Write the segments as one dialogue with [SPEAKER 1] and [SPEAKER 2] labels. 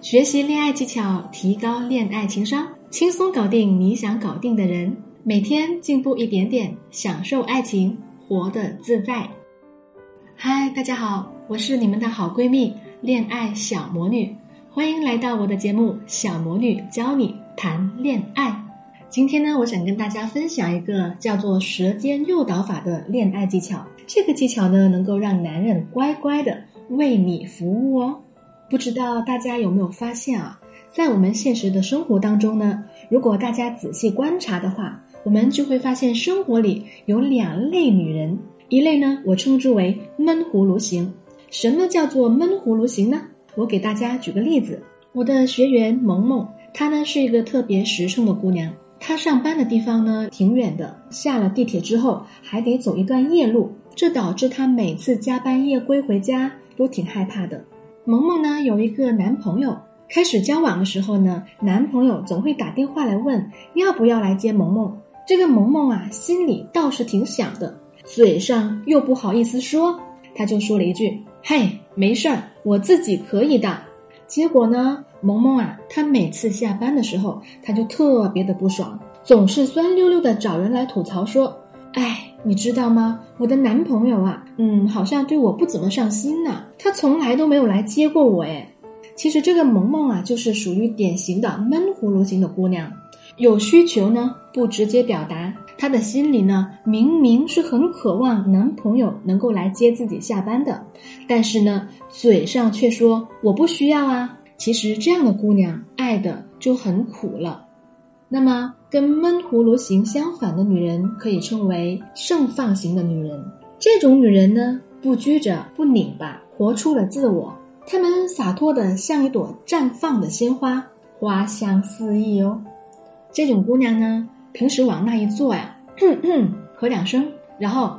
[SPEAKER 1] 学习恋爱技巧，提高恋爱情商，轻松搞定你想搞定的人。每天进步一点点，享受爱情，活得自在。嗨，大家好，我是你们的好闺蜜恋爱小魔女，欢迎来到我的节目《小魔女教你谈恋爱》。今天呢，我想跟大家分享一个叫做“舌尖诱导法”的恋爱技巧。这个技巧呢，能够让男人乖乖的为你服务哦。不知道大家有没有发现啊，在我们现实的生活当中呢，如果大家仔细观察的话，我们就会发现生活里有两类女人。一类呢，我称之为闷葫芦型。什么叫做闷葫芦型呢？我给大家举个例子，我的学员萌萌，她呢是一个特别实诚的姑娘。她上班的地方呢挺远的，下了地铁之后还得走一段夜路，这导致她每次加班夜归回家都挺害怕的。萌萌呢有一个男朋友，开始交往的时候呢，男朋友总会打电话来问要不要来接萌萌。这个萌萌啊心里倒是挺想的，嘴上又不好意思说，他就说了一句：“嘿，没事儿，我自己可以的。”结果呢？萌萌啊，她每次下班的时候，她就特别的不爽，总是酸溜溜的找人来吐槽说：“哎，你知道吗？我的男朋友啊，嗯，好像对我不怎么上心呢，他从来都没有来接过我。”哎，其实这个萌萌啊，就是属于典型的闷葫芦型的姑娘，有需求呢不直接表达，她的心里呢明明是很渴望男朋友能够来接自己下班的，但是呢嘴上却说我不需要啊。其实这样的姑娘爱的就很苦了。那么跟闷葫芦型相反的女人，可以称为盛放型的女人。这种女人呢，不拘着，不拧巴，活出了自我。她们洒脱的像一朵绽放的鲜花，花香四溢哦。这种姑娘呢，平时往那一坐呀，咳咳，咳两声，然后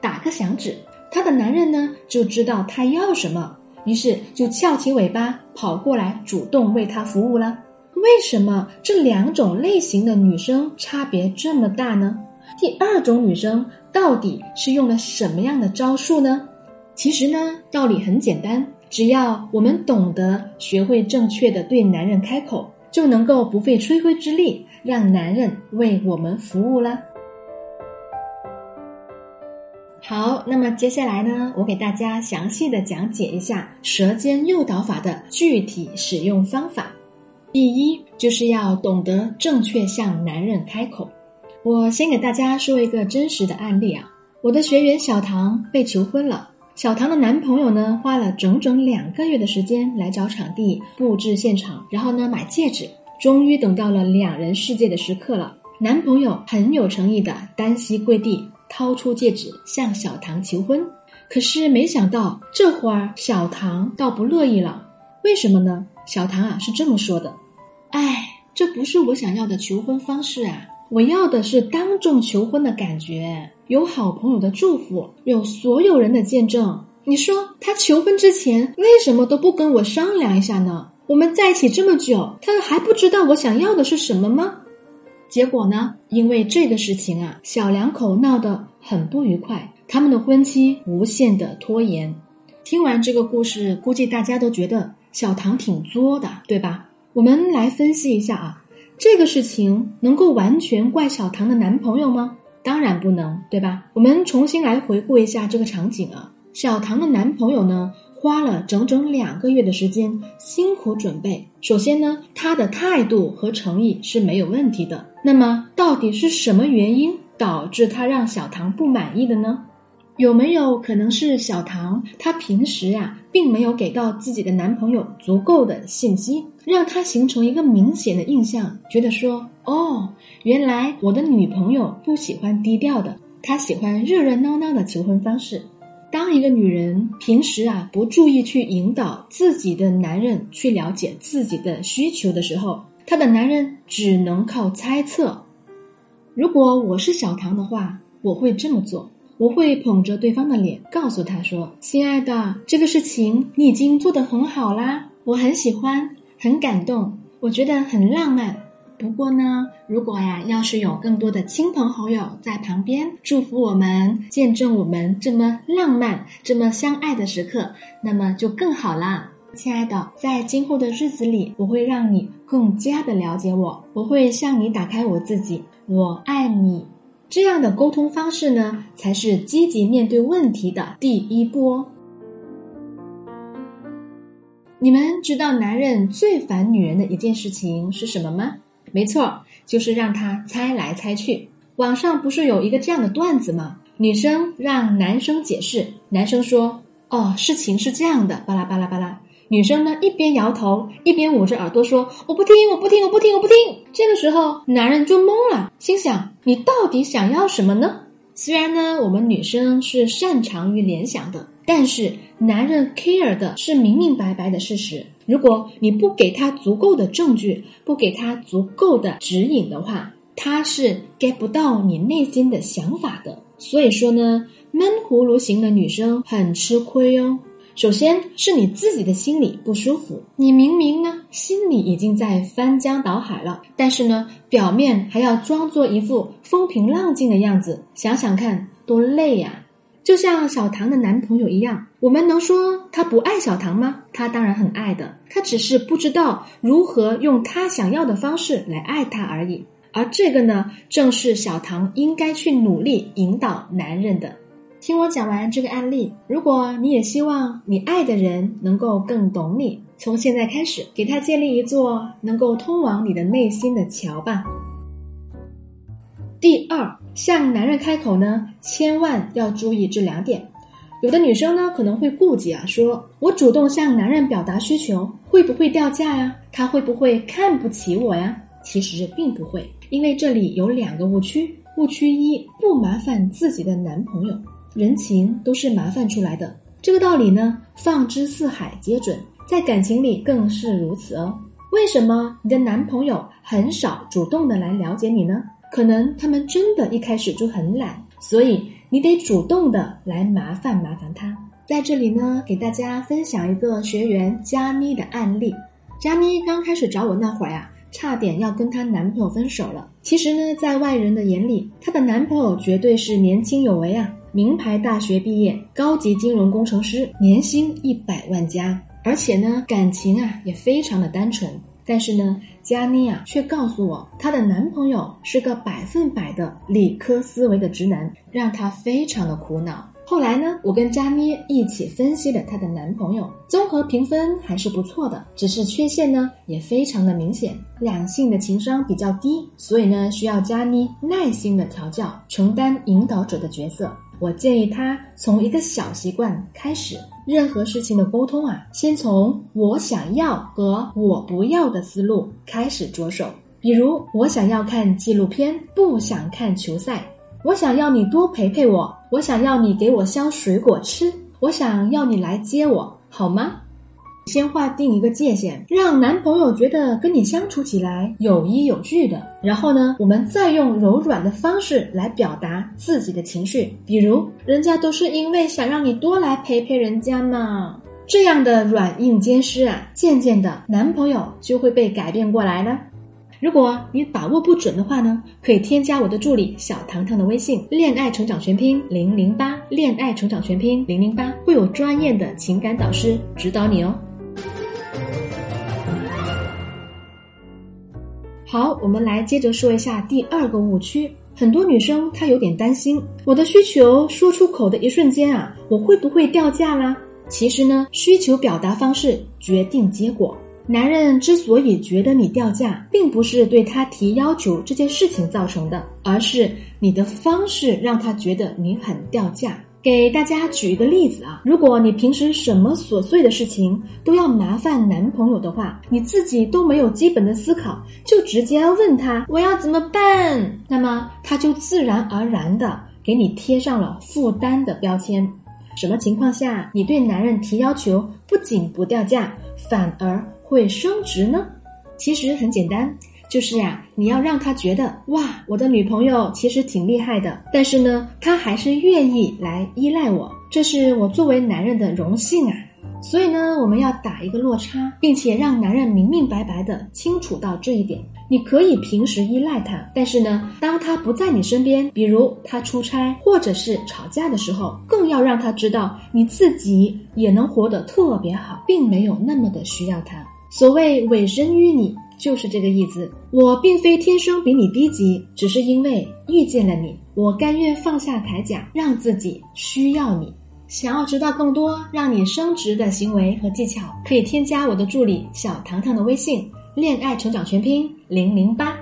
[SPEAKER 1] 打个响指，她的男人呢就知道她要什么。于是就翘起尾巴跑过来，主动为她服务了。为什么这两种类型的女生差别这么大呢？第二种女生到底是用了什么样的招数呢？其实呢，道理很简单，只要我们懂得学会正确的对男人开口，就能够不费吹灰之力让男人为我们服务了。好，那么接下来呢，我给大家详细的讲解一下舌尖诱导法的具体使用方法。第一，就是要懂得正确向男人开口。我先给大家说一个真实的案例啊，我的学员小唐被求婚了。小唐的男朋友呢，花了整整两个月的时间来找场地布置现场，然后呢买戒指，终于等到了两人世界的时刻了。男朋友很有诚意的单膝跪地。掏出戒指向小唐求婚，可是没想到这会儿小唐倒不乐意了。为什么呢？小唐啊是这么说的：“哎，这不是我想要的求婚方式啊！我要的是当众求婚的感觉，有好朋友的祝福，有所有人的见证。你说他求婚之前为什么都不跟我商量一下呢？我们在一起这么久，他还不知道我想要的是什么吗？”结果呢？因为这个事情啊，小两口闹得很不愉快，他们的婚期无限的拖延。听完这个故事，估计大家都觉得小唐挺作的，对吧？我们来分析一下啊，这个事情能够完全怪小唐的男朋友吗？当然不能，对吧？我们重新来回顾一下这个场景啊，小唐的男朋友呢？花了整整两个月的时间，辛苦准备。首先呢，他的态度和诚意是没有问题的。那么，到底是什么原因导致他让小唐不满意的呢？有没有可能是小唐她平时啊，并没有给到自己的男朋友足够的信息，让他形成一个明显的印象，觉得说，哦，原来我的女朋友不喜欢低调的，她喜欢热热闹闹的求婚方式。当一个女人平时啊不注意去引导自己的男人去了解自己的需求的时候，她的男人只能靠猜测。如果我是小唐的话，我会这么做：我会捧着对方的脸，告诉他说：“亲爱的，这个事情你已经做得很好啦，我很喜欢，很感动，我觉得很浪漫。”不过呢，如果呀，要是有更多的亲朋好友在旁边祝福我们，见证我们这么浪漫、这么相爱的时刻，那么就更好啦。亲爱的，在今后的日子里，我会让你更加的了解我，我会向你打开我自己，我爱你。这样的沟通方式呢，才是积极面对问题的第一步。你们知道男人最烦女人的一件事情是什么吗？没错，就是让他猜来猜去。网上不是有一个这样的段子吗？女生让男生解释，男生说：“哦，事情是这样的，巴拉巴拉巴拉。”女生呢一边摇头一边捂着耳朵说：“我不听，我不听，我不听，我不听。”这个时候，男人就懵了，心想：“你到底想要什么呢？”虽然呢，我们女生是擅长于联想的，但是男人 care 的是明明白白的事实。如果你不给他足够的证据，不给他足够的指引的话，他是 get 不到你内心的想法的。所以说呢，闷葫芦型的女生很吃亏哦。首先是你自己的心里不舒服，你明明呢心里已经在翻江倒海了，但是呢表面还要装作一副风平浪静的样子，想想看多累呀！就像小唐的男朋友一样，我们能说他不爱小唐吗？他当然很爱的，他只是不知道如何用他想要的方式来爱他而已。而这个呢，正是小唐应该去努力引导男人的。听我讲完这个案例，如果你也希望你爱的人能够更懂你，从现在开始给他建立一座能够通往你的内心的桥吧。第二，向男人开口呢，千万要注意这两点。有的女生呢可能会顾忌啊，说我主动向男人表达需求，会不会掉价呀？他会不会看不起我呀？其实并不会，因为这里有两个误区。误区一，不麻烦自己的男朋友。人情都是麻烦出来的，这个道理呢，放之四海皆准，在感情里更是如此哦。为什么你的男朋友很少主动的来了解你呢？可能他们真的一开始就很懒，所以你得主动的来麻烦麻烦他。在这里呢，给大家分享一个学员佳妮的案例。佳妮刚开始找我那会儿呀，差点要跟她男朋友分手了。其实呢，在外人的眼里，她的男朋友绝对是年轻有为啊。名牌大学毕业，高级金融工程师，年薪一百万加，而且呢，感情啊也非常的单纯。但是呢，佳妮啊却告诉我，她的男朋友是个百分百的理科思维的直男，让她非常的苦恼。后来呢，我跟佳妮一起分析了她的男朋友，综合评分还是不错的，只是缺陷呢也非常的明显，两性的情商比较低，所以呢需要佳妮耐心的调教，承担引导者的角色。我建议他从一个小习惯开始，任何事情的沟通啊，先从我想要和我不要的思路开始着手。比如，我想要看纪录片，不想看球赛；我想要你多陪陪我；我想要你给我削水果吃；我想要你来接我，好吗？先划定一个界限，让男朋友觉得跟你相处起来有依有据的。然后呢，我们再用柔软的方式来表达自己的情绪，比如人家都是因为想让你多来陪陪人家嘛。这样的软硬兼施啊，渐渐的，男朋友就会被改变过来了。如果你把握不准的话呢，可以添加我的助理小糖糖的微信“恋爱成长全拼零零八”，恋爱成长全拼零零八会有专业的情感导师指导你哦。好，我们来接着说一下第二个误区。很多女生她有点担心，我的需求说出口的一瞬间啊，我会不会掉价啦？其实呢，需求表达方式决定结果。男人之所以觉得你掉价，并不是对他提要求这件事情造成的，而是你的方式让他觉得你很掉价。给大家举一个例子啊，如果你平时什么琐碎的事情都要麻烦男朋友的话，你自己都没有基本的思考，就直接问他我要怎么办，那么他就自然而然的给你贴上了负担的标签。什么情况下你对男人提要求不仅不掉价，反而会升值呢？其实很简单。就是呀，你要让他觉得哇，我的女朋友其实挺厉害的，但是呢，她还是愿意来依赖我，这是我作为男人的荣幸啊。所以呢，我们要打一个落差，并且让男人明明白白的清楚到这一点。你可以平时依赖他，但是呢，当他不在你身边，比如他出差或者是吵架的时候，更要让他知道你自己也能活得特别好，并没有那么的需要他。所谓委身于你，就是这个意思。我并非天生比你低级，只是因为遇见了你，我甘愿放下铠甲，让自己需要你。想要知道更多让你升职的行为和技巧，可以添加我的助理小糖糖的微信“恋爱成长全拼零零八”。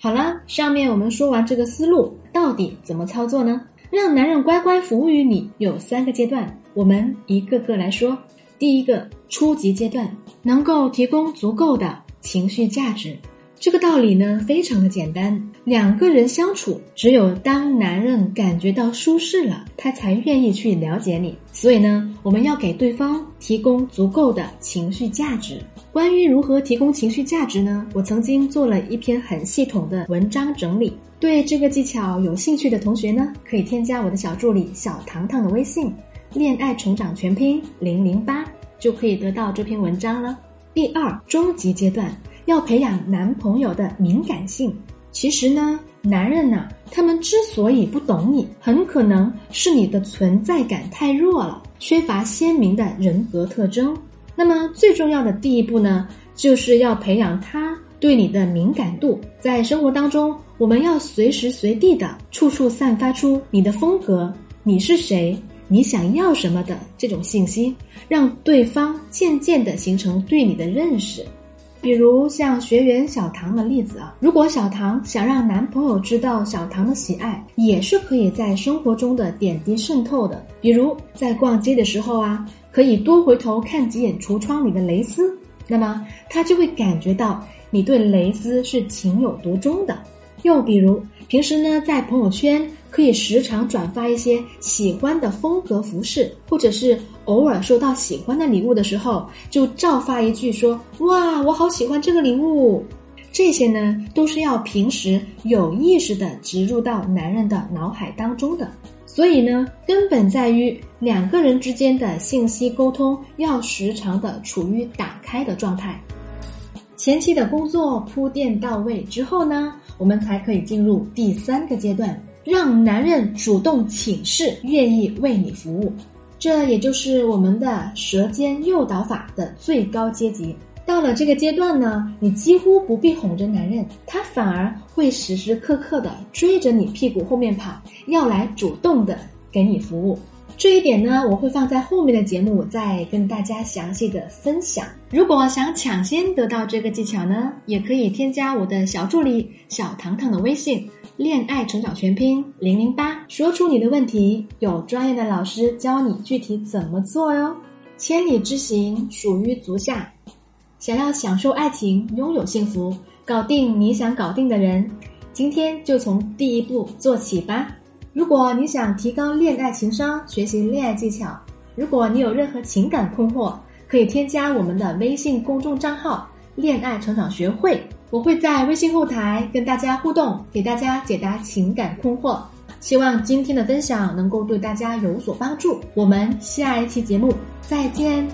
[SPEAKER 1] 好了，上面我们说完这个思路，到底怎么操作呢？让男人乖乖服务于你有三个阶段，我们一个个来说。第一个初级阶段，能够提供足够的情绪价值。这个道理呢，非常的简单。两个人相处，只有当男人感觉到舒适了，他才愿意去了解你。所以呢，我们要给对方提供足够的情绪价值。关于如何提供情绪价值呢？我曾经做了一篇很系统的文章整理。对这个技巧有兴趣的同学呢，可以添加我的小助理小糖糖的微信“恋爱成长全拼零零八”，就可以得到这篇文章了。第二，中级阶段。要培养男朋友的敏感性。其实呢，男人呢，他们之所以不懂你，很可能是你的存在感太弱了，缺乏鲜明的人格特征。那么最重要的第一步呢，就是要培养他对你的敏感度。在生活当中，我们要随时随地的、处处散发出你的风格，你是谁，你想要什么的这种信息，让对方渐渐的形成对你的认识。比如像学员小唐的例子啊，如果小唐想让男朋友知道小唐的喜爱，也是可以在生活中的点滴渗透的。比如在逛街的时候啊，可以多回头看几眼橱窗里的蕾丝，那么他就会感觉到你对蕾丝是情有独钟的。又比如平时呢，在朋友圈。可以时常转发一些喜欢的风格服饰，或者是偶尔收到喜欢的礼物的时候，就照发一句说：“哇，我好喜欢这个礼物。”这些呢，都是要平时有意识的植入到男人的脑海当中的。所以呢，根本在于两个人之间的信息沟通要时常的处于打开的状态。前期的工作铺垫到位之后呢，我们才可以进入第三个阶段。让男人主动请示，愿意为你服务，这也就是我们的舌尖诱导法的最高阶级。到了这个阶段呢，你几乎不必哄着男人，他反而会时时刻刻的追着你屁股后面跑，要来主动的给你服务。这一点呢，我会放在后面的节目再跟大家详细的分享。如果想抢先得到这个技巧呢，也可以添加我的小助理小糖糖的微信。恋爱成长全拼零零八，说出你的问题，有专业的老师教你具体怎么做哟。千里之行，属于足下。想要享受爱情，拥有幸福，搞定你想搞定的人，今天就从第一步做起吧。如果你想提高恋爱情商，学习恋爱技巧，如果你有任何情感困惑，可以添加我们的微信公众账号“恋爱成长学会”。我会在微信后台跟大家互动，给大家解答情感困惑。希望今天的分享能够对大家有所帮助。我们下一期节目再见。